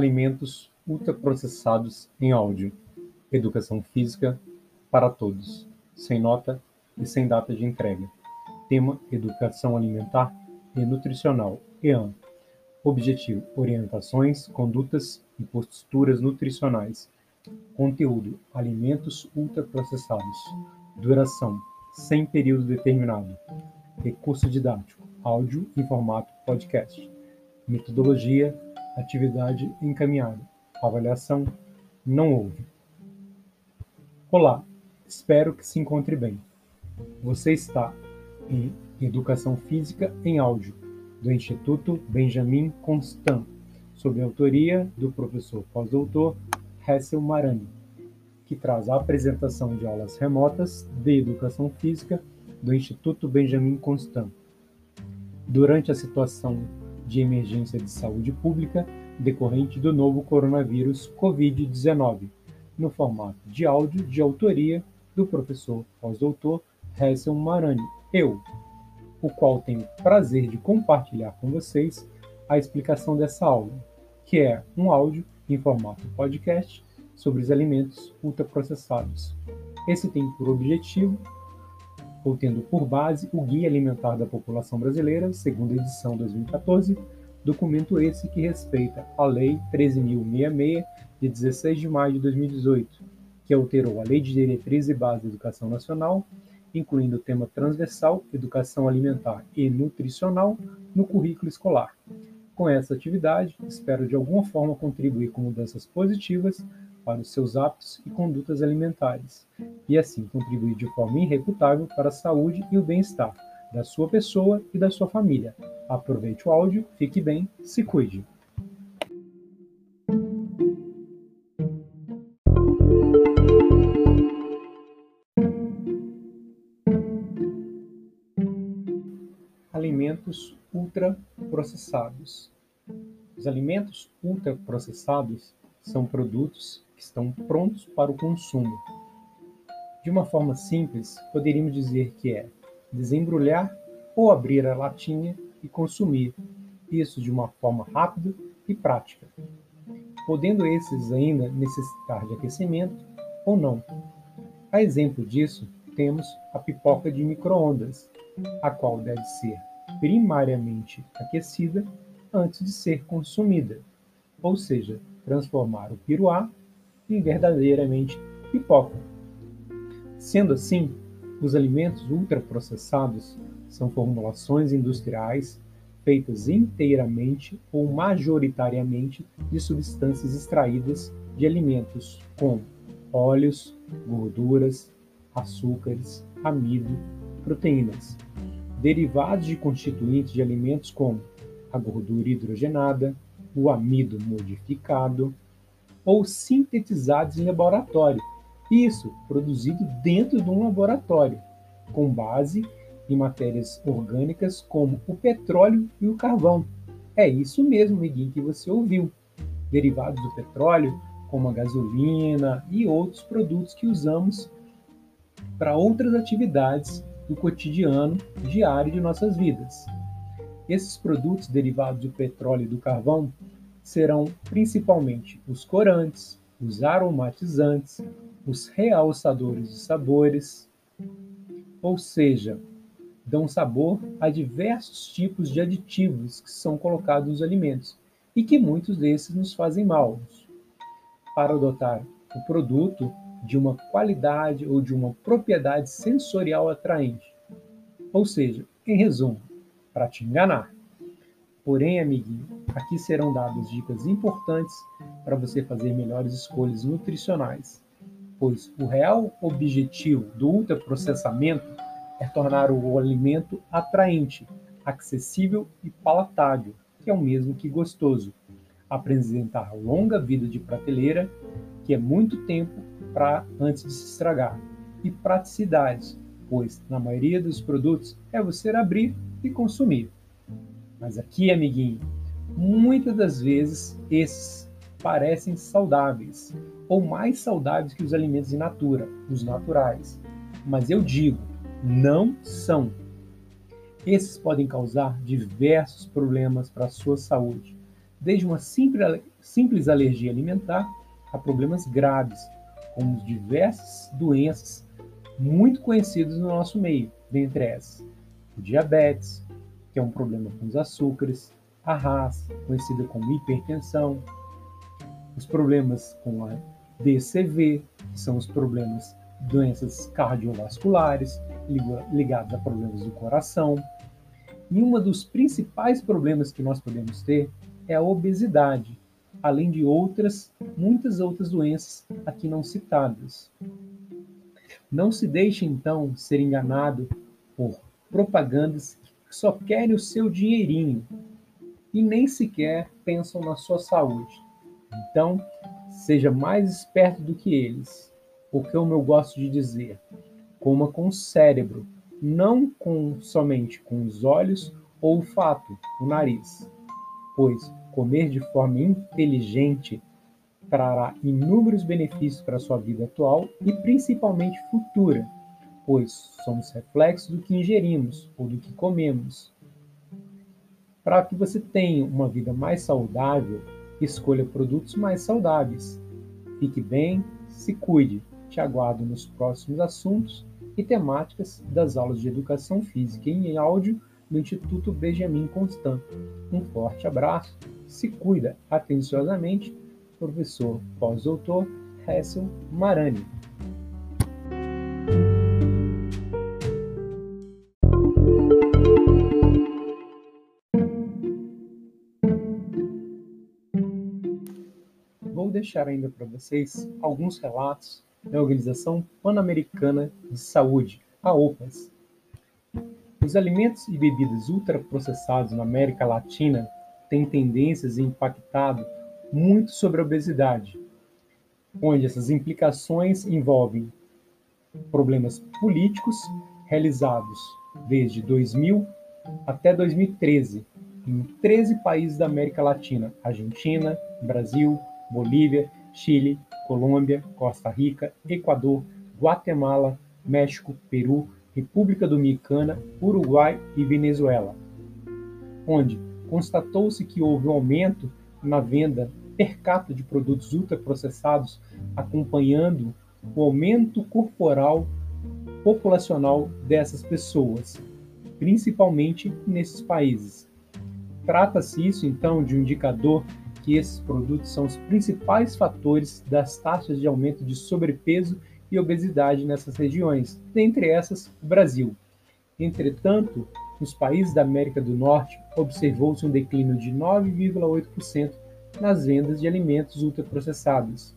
Alimentos ultraprocessados em áudio. Educação física para todos. Sem nota e sem data de entrega. Tema: Educação alimentar e nutricional. EAN. Objetivo: orientações, condutas e posturas nutricionais. Conteúdo: alimentos ultraprocessados. Duração: sem período determinado. Recurso didático: áudio em formato podcast. Metodologia: atividade encaminhada. Avaliação: não houve. Olá, espero que se encontre bem. Você está em Educação Física em Áudio, do Instituto Benjamin Constant, sob a autoria do professor pós-doutor Hessel Marani, que traz a apresentação de aulas remotas de Educação Física do Instituto Benjamin Constant. Durante a situação de emergência de saúde pública decorrente do novo coronavírus Covid-19, no formato de áudio de autoria do professor pós-doutor Hessel Marani, eu, o qual tenho prazer de compartilhar com vocês a explicação dessa aula, que é um áudio em formato podcast sobre os alimentos ultraprocessados. Esse tem por objetivo ou tendo por base o Guia Alimentar da População Brasileira, segunda edição 2014, documento esse que respeita a Lei 13.066, de 16 de maio de 2018, que alterou a Lei de Diretriz e Base da Educação Nacional, incluindo o tema transversal Educação Alimentar e Nutricional no currículo escolar. Com essa atividade, espero de alguma forma contribuir com mudanças positivas para os seus hábitos e condutas alimentares, e assim contribuir de forma irrefutável para a saúde e o bem-estar da sua pessoa e da sua família. Aproveite o áudio, fique bem, se cuide. Alimentos ultraprocessados. Os alimentos ultraprocessados são produtos estão prontos para o consumo. De uma forma simples, poderíamos dizer que é desembrulhar ou abrir a latinha e consumir, isso de uma forma rápida e prática, podendo esses ainda necessitar de aquecimento ou não. A exemplo disso, temos a pipoca de microondas, a qual deve ser primariamente aquecida antes de ser consumida, ou seja, transformar o piruá em verdadeiramente pipoca. Sendo assim, os alimentos ultraprocessados são formulações industriais feitas inteiramente ou majoritariamente de substâncias extraídas de alimentos como óleos, gorduras, açúcares, amido, proteínas, derivados de constituintes de alimentos como a gordura hidrogenada, o amido modificado ou sintetizados em laboratório. Isso produzido dentro de um laboratório, com base em matérias orgânicas como o petróleo e o carvão. É isso mesmo, amiguinho, que você ouviu. Derivados do petróleo, como a gasolina e outros produtos que usamos para outras atividades do cotidiano diário de nossas vidas. Esses produtos derivados do petróleo e do carvão serão principalmente os corantes, os aromatizantes, os realçadores de sabores, ou seja, dão sabor a diversos tipos de aditivos que são colocados nos alimentos e que muitos desses nos fazem mal. Para adotar o produto de uma qualidade ou de uma propriedade sensorial atraente. Ou seja, em resumo, para te enganar. Porém, amiguinho, aqui serão dadas dicas importantes para você fazer melhores escolhas nutricionais, pois o real objetivo do ultraprocessamento é tornar o alimento atraente, acessível e palatável, que é o mesmo que gostoso. Apresentar longa vida de prateleira, que é muito tempo para antes de se estragar, e praticidade, pois na maioria dos produtos é você abrir e consumir. Mas aqui, amiguinho, muitas das vezes esses parecem saudáveis, ou mais saudáveis que os alimentos in natura, os naturais. Mas eu digo, não são. Esses podem causar diversos problemas para a sua saúde, desde uma simples alergia alimentar a problemas graves, como diversas doenças muito conhecidas no nosso meio, dentre essas diabetes, é um problema com os açúcares, a RAS, conhecida como hipertensão, os problemas com a DCV, que são os problemas doenças cardiovasculares ligadas a problemas do coração. E um dos principais problemas que nós podemos ter é a obesidade, além de outras, muitas outras doenças aqui não citadas. Não se deixe então ser enganado por propagandas só querem o seu dinheirinho e nem sequer pensam na sua saúde. Então, seja mais esperto do que eles. Porque como eu gosto de dizer, coma com o cérebro, não com somente com os olhos ou o olfato, o nariz. Pois comer de forma inteligente trará inúmeros benefícios para a sua vida atual e principalmente futura, pois somos reflexos do que ingerimos ou do que comemos. Para que você tenha uma vida mais saudável, escolha produtos mais saudáveis. Fique bem, se cuide. Te aguardo nos próximos assuntos e temáticas das aulas de educação física em áudio do Instituto Benjamin Constant. Um forte abraço, se cuida atenciosamente professor pós-doutor Hessel Marani. Deixar ainda para vocês alguns relatos da Organização Pan-Americana de Saúde, a OPAS. Os alimentos e bebidas ultraprocessados na América Latina têm tendências e impactado muito sobre a obesidade, onde essas implicações envolvem problemas políticos realizados desde 2000 até 2013 em 13 países da América Latina: Argentina, Brasil, Bolívia, Chile, Colômbia, Costa Rica, Equador, Guatemala, México, Peru, República Dominicana, Uruguai e Venezuela, onde constatou-se que houve um aumento na venda per capita de produtos ultraprocessados, acompanhando o aumento corporal populacional dessas pessoas, principalmente nesses países. Trata-se isso então de um indicador que esses produtos são os principais fatores das taxas de aumento de sobrepeso e obesidade nessas regiões, dentre essas o Brasil. Entretanto, nos países da América do Norte, observou-se um declínio de 9,8% nas vendas de alimentos ultraprocessados.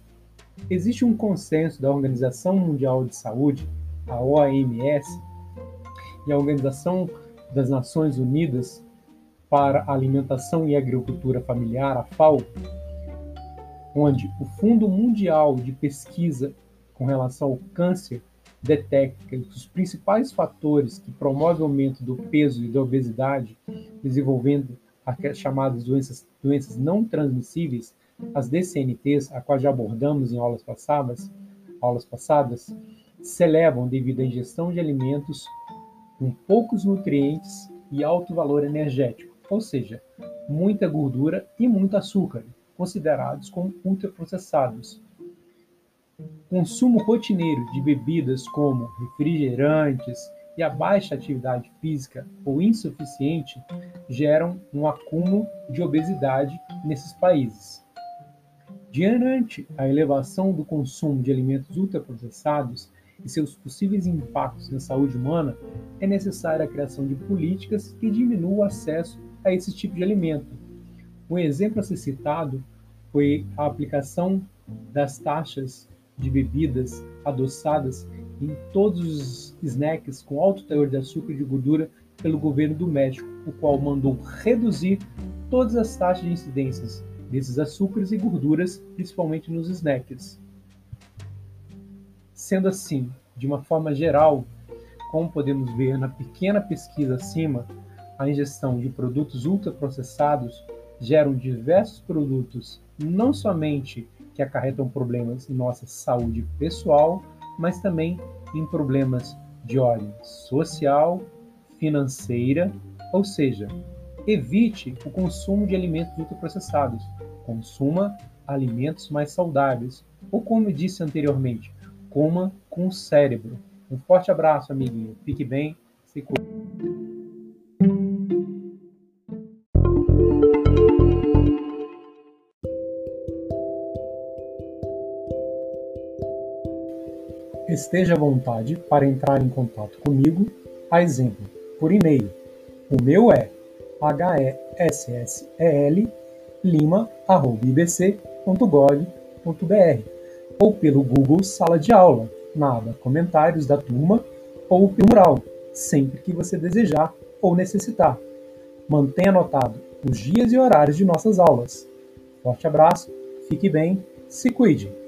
Existe um consenso da Organização Mundial de Saúde, a OMS, e a Organização das Nações Unidas para a Alimentação e Agricultura Familiar, a FAO, onde o Fundo Mundial de Pesquisa com relação ao câncer detecta que os principais fatores que promovem o aumento do peso e da obesidade, desenvolvendo as chamadas doenças, doenças não transmissíveis, as DCNTs, a qual já abordamos em aulas passadas, aulas passadas, se elevam devido à ingestão de alimentos com poucos nutrientes e alto valor energético, ou seja, muita gordura e muito açúcar, considerados como ultraprocessados. Consumo rotineiro de bebidas como refrigerantes, e a baixa atividade física ou insuficiente geram um acúmulo de obesidade nesses países. Diante a elevação do consumo de alimentos ultraprocessados e seus possíveis impactos na saúde humana, é necessária a criação de políticas que diminuam o acesso a esse tipo de alimento. Um exemplo a ser citado foi a aplicação das taxas de bebidas adoçadas em todos os snacks com alto teor de açúcar e de gordura pelo governo do México, o qual mandou reduzir todas as taxas de incidências desses açúcares e gorduras, principalmente nos snacks. Sendo assim, de uma forma geral, como podemos ver na pequena pesquisa acima, a ingestão de produtos ultraprocessados geram diversos produtos, não somente que acarretam problemas em nossa saúde pessoal, mas também em problemas de ordem social, financeira, ou seja, Evite o consumo de alimentos ultraprocessados. Consuma alimentos mais saudáveis. Ou, como eu disse anteriormente, coma com o cérebro. Um forte abraço, amiguinho. Fique bem, se cuide. Esteja à vontade para entrar em contato comigo, a exemplo, por e-mail. O meu é hessellima.ibc.gov.br ou pelo Google Sala de Aula, na aba Comentários da Turma ou pelo mural, sempre que você desejar ou necessitar. Mantenha anotado os dias e horários de nossas aulas. Forte abraço, fique bem, se cuide!